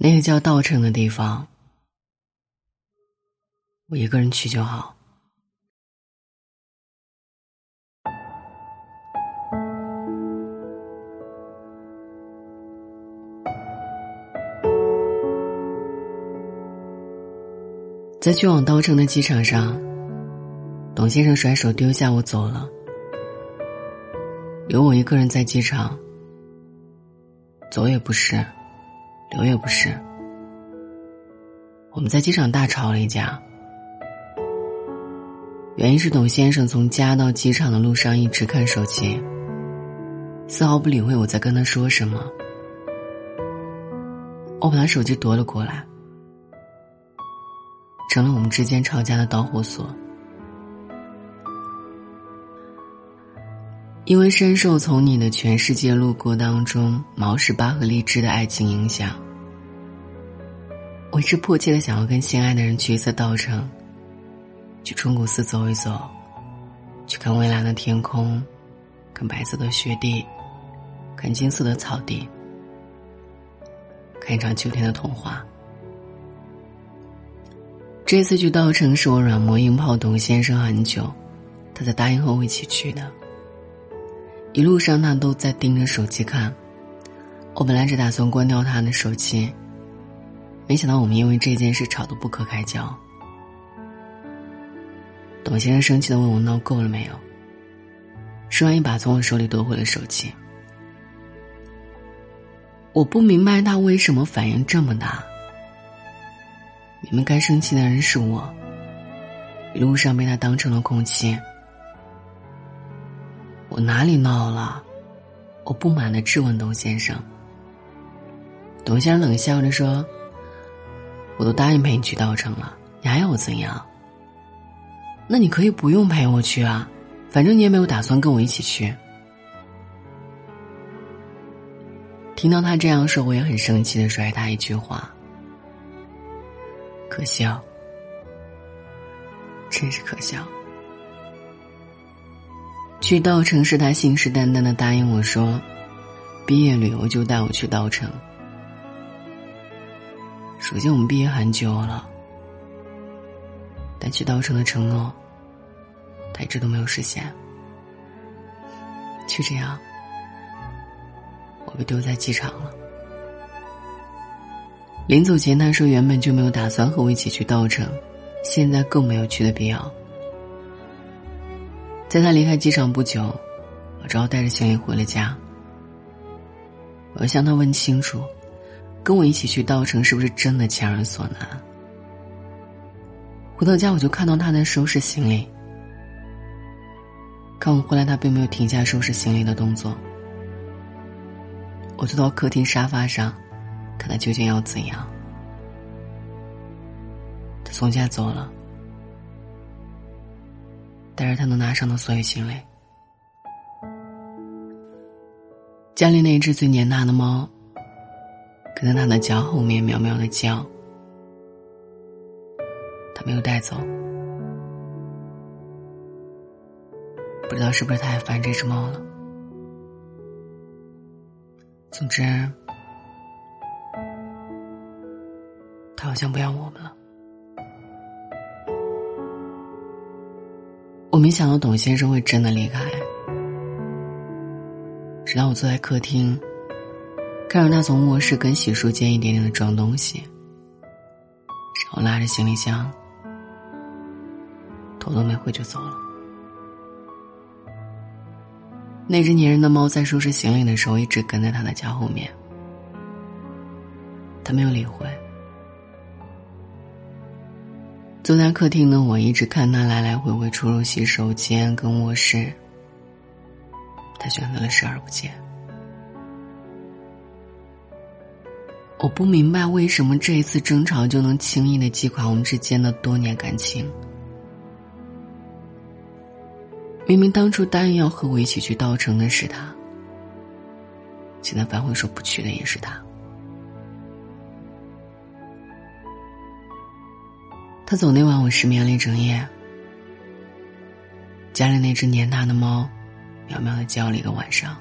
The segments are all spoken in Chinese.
那个叫稻城的地方，我一个人去就好。在去往稻城的机场上，董先生甩手丢下我走了，留我一个人在机场。走也不是，留也不是。我们在机场大吵了一架，原因是董先生从家到机场的路上一直看手机，丝毫不理会我在跟他说什么。我把他手机夺了过来。成了我们之间吵架的导火索。因为深受从你的全世界路过当中毛十八和荔枝的爱情影响，我一直迫切的想要跟心爱的人去一次稻城，去春谷寺走一走，去看蔚蓝的天空，看白色的雪地，看金色的草地，看一场秋天的童话。这次去稻城是我软磨硬泡董先生很久，他才答应和我一起去的。一路上他都在盯着手机看，我本来只打算关掉他的手机，没想到我们因为这件事吵得不可开交。董先生生气的问我闹够了没有，说完一把从我手里夺回了手机。我不明白他为什么反应这么大。明明该生气的人是我，一路上被他当成了空气。我哪里闹了？我不满的质问董先生。董先生冷笑着说：“我都答应陪你去稻城了，你还要我怎样？那你可以不用陪我去啊，反正你也没有打算跟我一起去。”听到他这样说，我也很生气的甩他一句话。可笑，真是可笑。去稻城是他信誓旦旦的答应我说，毕业旅游就带我去稻城。首先，我们毕业很久了，但去稻城的承诺，他一直都没有实现。就这样，我被丢在机场了。临走前，他说原本就没有打算和我一起去稻城，现在更没有去的必要。在他离开机场不久，我只好带着行李回了家。我要向他问清楚，跟我一起去稻城是不是真的强人所难？回到家，我就看到他在收拾行李。看我回来，他并没有停下收拾行李的动作。我坐到客厅沙发上。看他究竟要怎样？他从家走了，带着他能拿上的所有行李。家里那只最黏他的猫，跟在他的脚后面喵喵的叫。他没有带走，不知道是不是太烦这只猫了。总之。他好像不要我们了。我没想到董先生会真的离开，直到我坐在客厅，看着他从卧室跟洗漱间一点点的装东西，然后拉着行李箱，头都没回就走了。那只粘人的猫在收拾行李的时候一直跟在他的脚后面，他没有理会。坐在客厅的我一直看他来来回回出入洗手间跟卧室。他选择了视而不见。我不明白为什么这一次争吵就能轻易的击垮我们之间的多年感情。明明当初答应要和我一起去稻城的是他，现在反悔说不去的也是他。他走那晚，我失眠了一整夜。家里那只黏他的猫，喵喵的叫了一个晚上。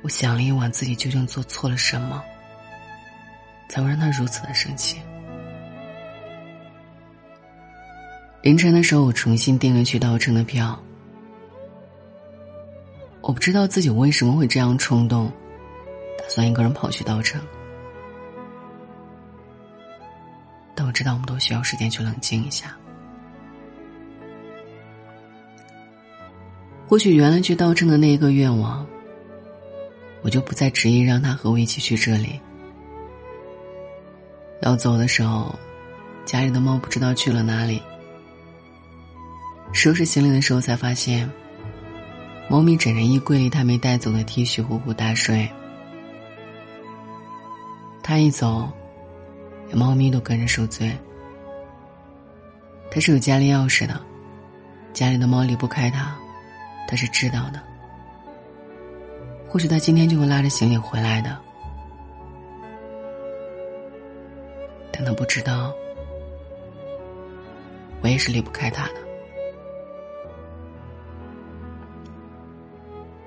我想了一晚，自己究竟做错了什么，才会让他如此的生气。凌晨的时候，我重新订了去稻城的票。我不知道自己为什么会这样冲动，打算一个人跑去稻城。知道，我们都需要时间去冷静一下。或许原来去稻城的那一个愿望，我就不再执意让他和我一起去这里。要走的时候，家里的猫不知道去了哪里。收拾行李的时候，才发现，猫咪枕着衣柜里他没带走的 T 恤呼呼大睡。他一走，猫咪都跟着受罪。他是有家里钥匙的，家里的猫离不开他，他是知道的。或许他今天就会拉着行李回来的，但他不知道，我也是离不开他的。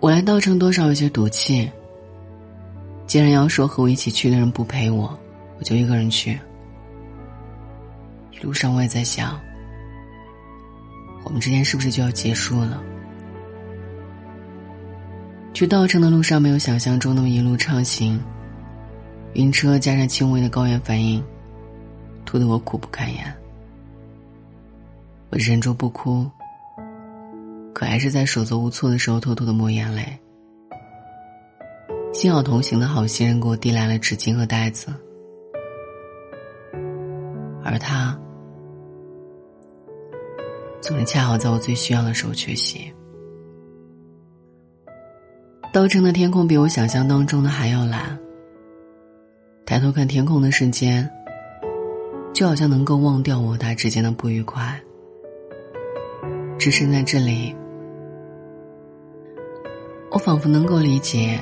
我来稻城多少有些赌气。既然要说和我一起去的人不陪我，我就一个人去。一路上我也在想，我们之间是不是就要结束了？去稻城的路上没有想象中那么一路畅行，晕车加上轻微的高原反应，吐得我苦不堪言。我忍住不哭。可还是在手足无措的时候偷偷的抹眼泪。幸好同行的好心人给我递来了纸巾和袋子，而他总是恰好在我最需要的时候缺席。稻城的天空比我想象当中的还要蓝。抬头看天空的瞬间，就好像能够忘掉我他之间的不愉快，置身在这里。我仿佛能够理解，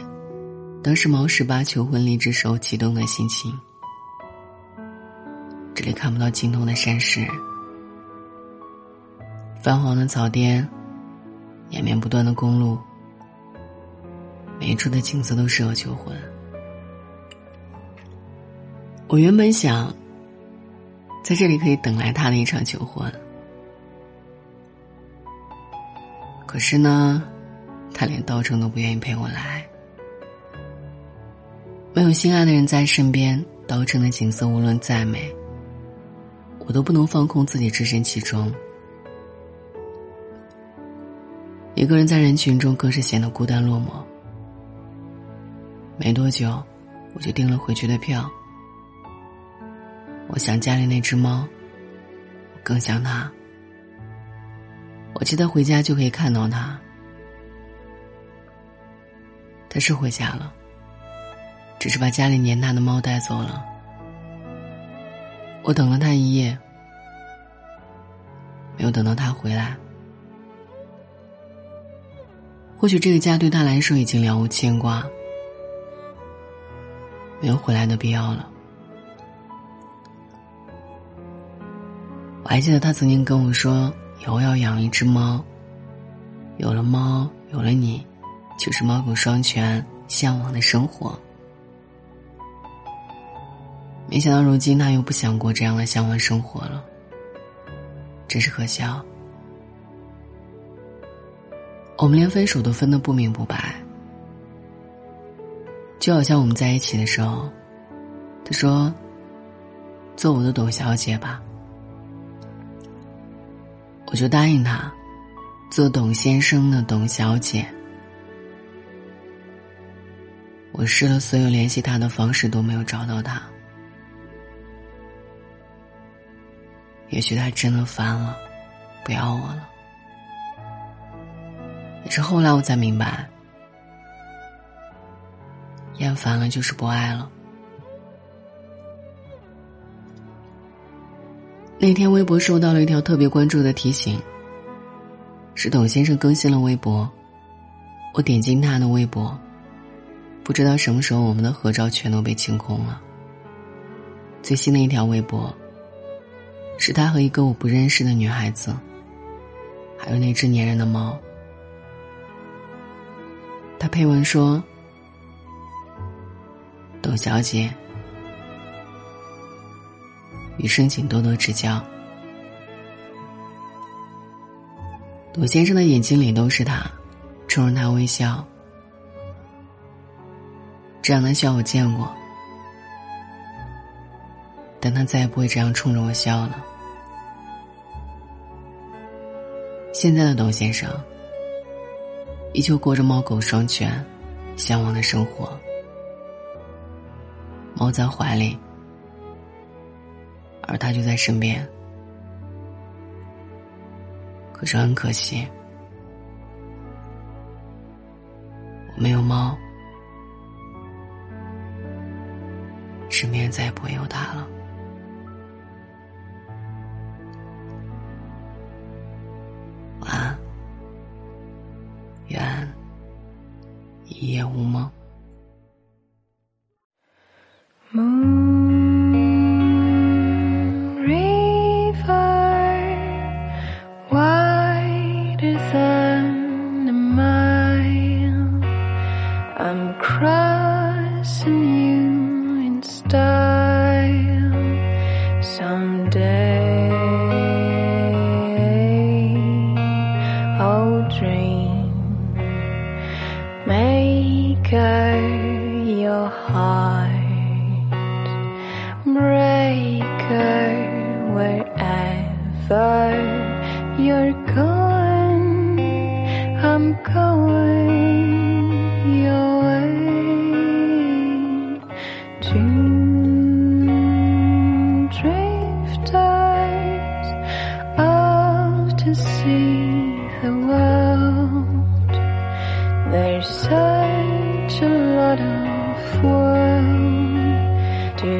当时毛十八求婚离之时候激动的心情。也看不到尽头的山势，泛黄的草甸，延绵不断的公路，每一处的景色都适合求婚。我原本想，在这里可以等来他的一场求婚，可是呢？他连稻城都不愿意陪我来，没有心爱的人在身边，稻城的景色无论再美，我都不能放空自己置身其中。一个人在人群中更是显得孤单落寞。没多久，我就订了回去的票。我想家里那只猫，更想它。我记得回家就可以看到它。他是回家了，只是把家里黏他的猫带走了。我等了他一夜，没有等到他回来。或许这个家对他来说已经了无牵挂，没有回来的必要了。我还记得他曾经跟我说，以后要养一只猫。有了猫，有了你。就是猫狗双全、向往的生活。没想到如今他又不想过这样的向往生活了，真是可笑。我们连分手都分得不明不白，就好像我们在一起的时候，他说：“做我的董小姐吧。”我就答应他，做董先生的董小姐。我试了所有联系他的方式都没有找到他，也许他真的烦了，不要我了。也是后来我才明白，厌烦了就是不爱了。那天微博收到了一条特别关注的提醒，是董先生更新了微博，我点进他的微博。不知道什么时候，我们的合照全都被清空了。最新的一条微博，是他和一个我不认识的女孩子，还有那只粘人的猫。他配文说：“董小姐，余生请多多指教。董先生的眼睛里都是他，冲着他微笑。这样的笑我见过，但他再也不会这样冲着我笑了。现在的董先生，依旧过着猫狗双全、向往的生活。猫在怀里，而他就在身边。可是很可惜，我没有猫。身边再也不会有他了。alguma. Breaker, your heart. Breaker, wherever you're going, I'm going your way. Two drifters out to see the world.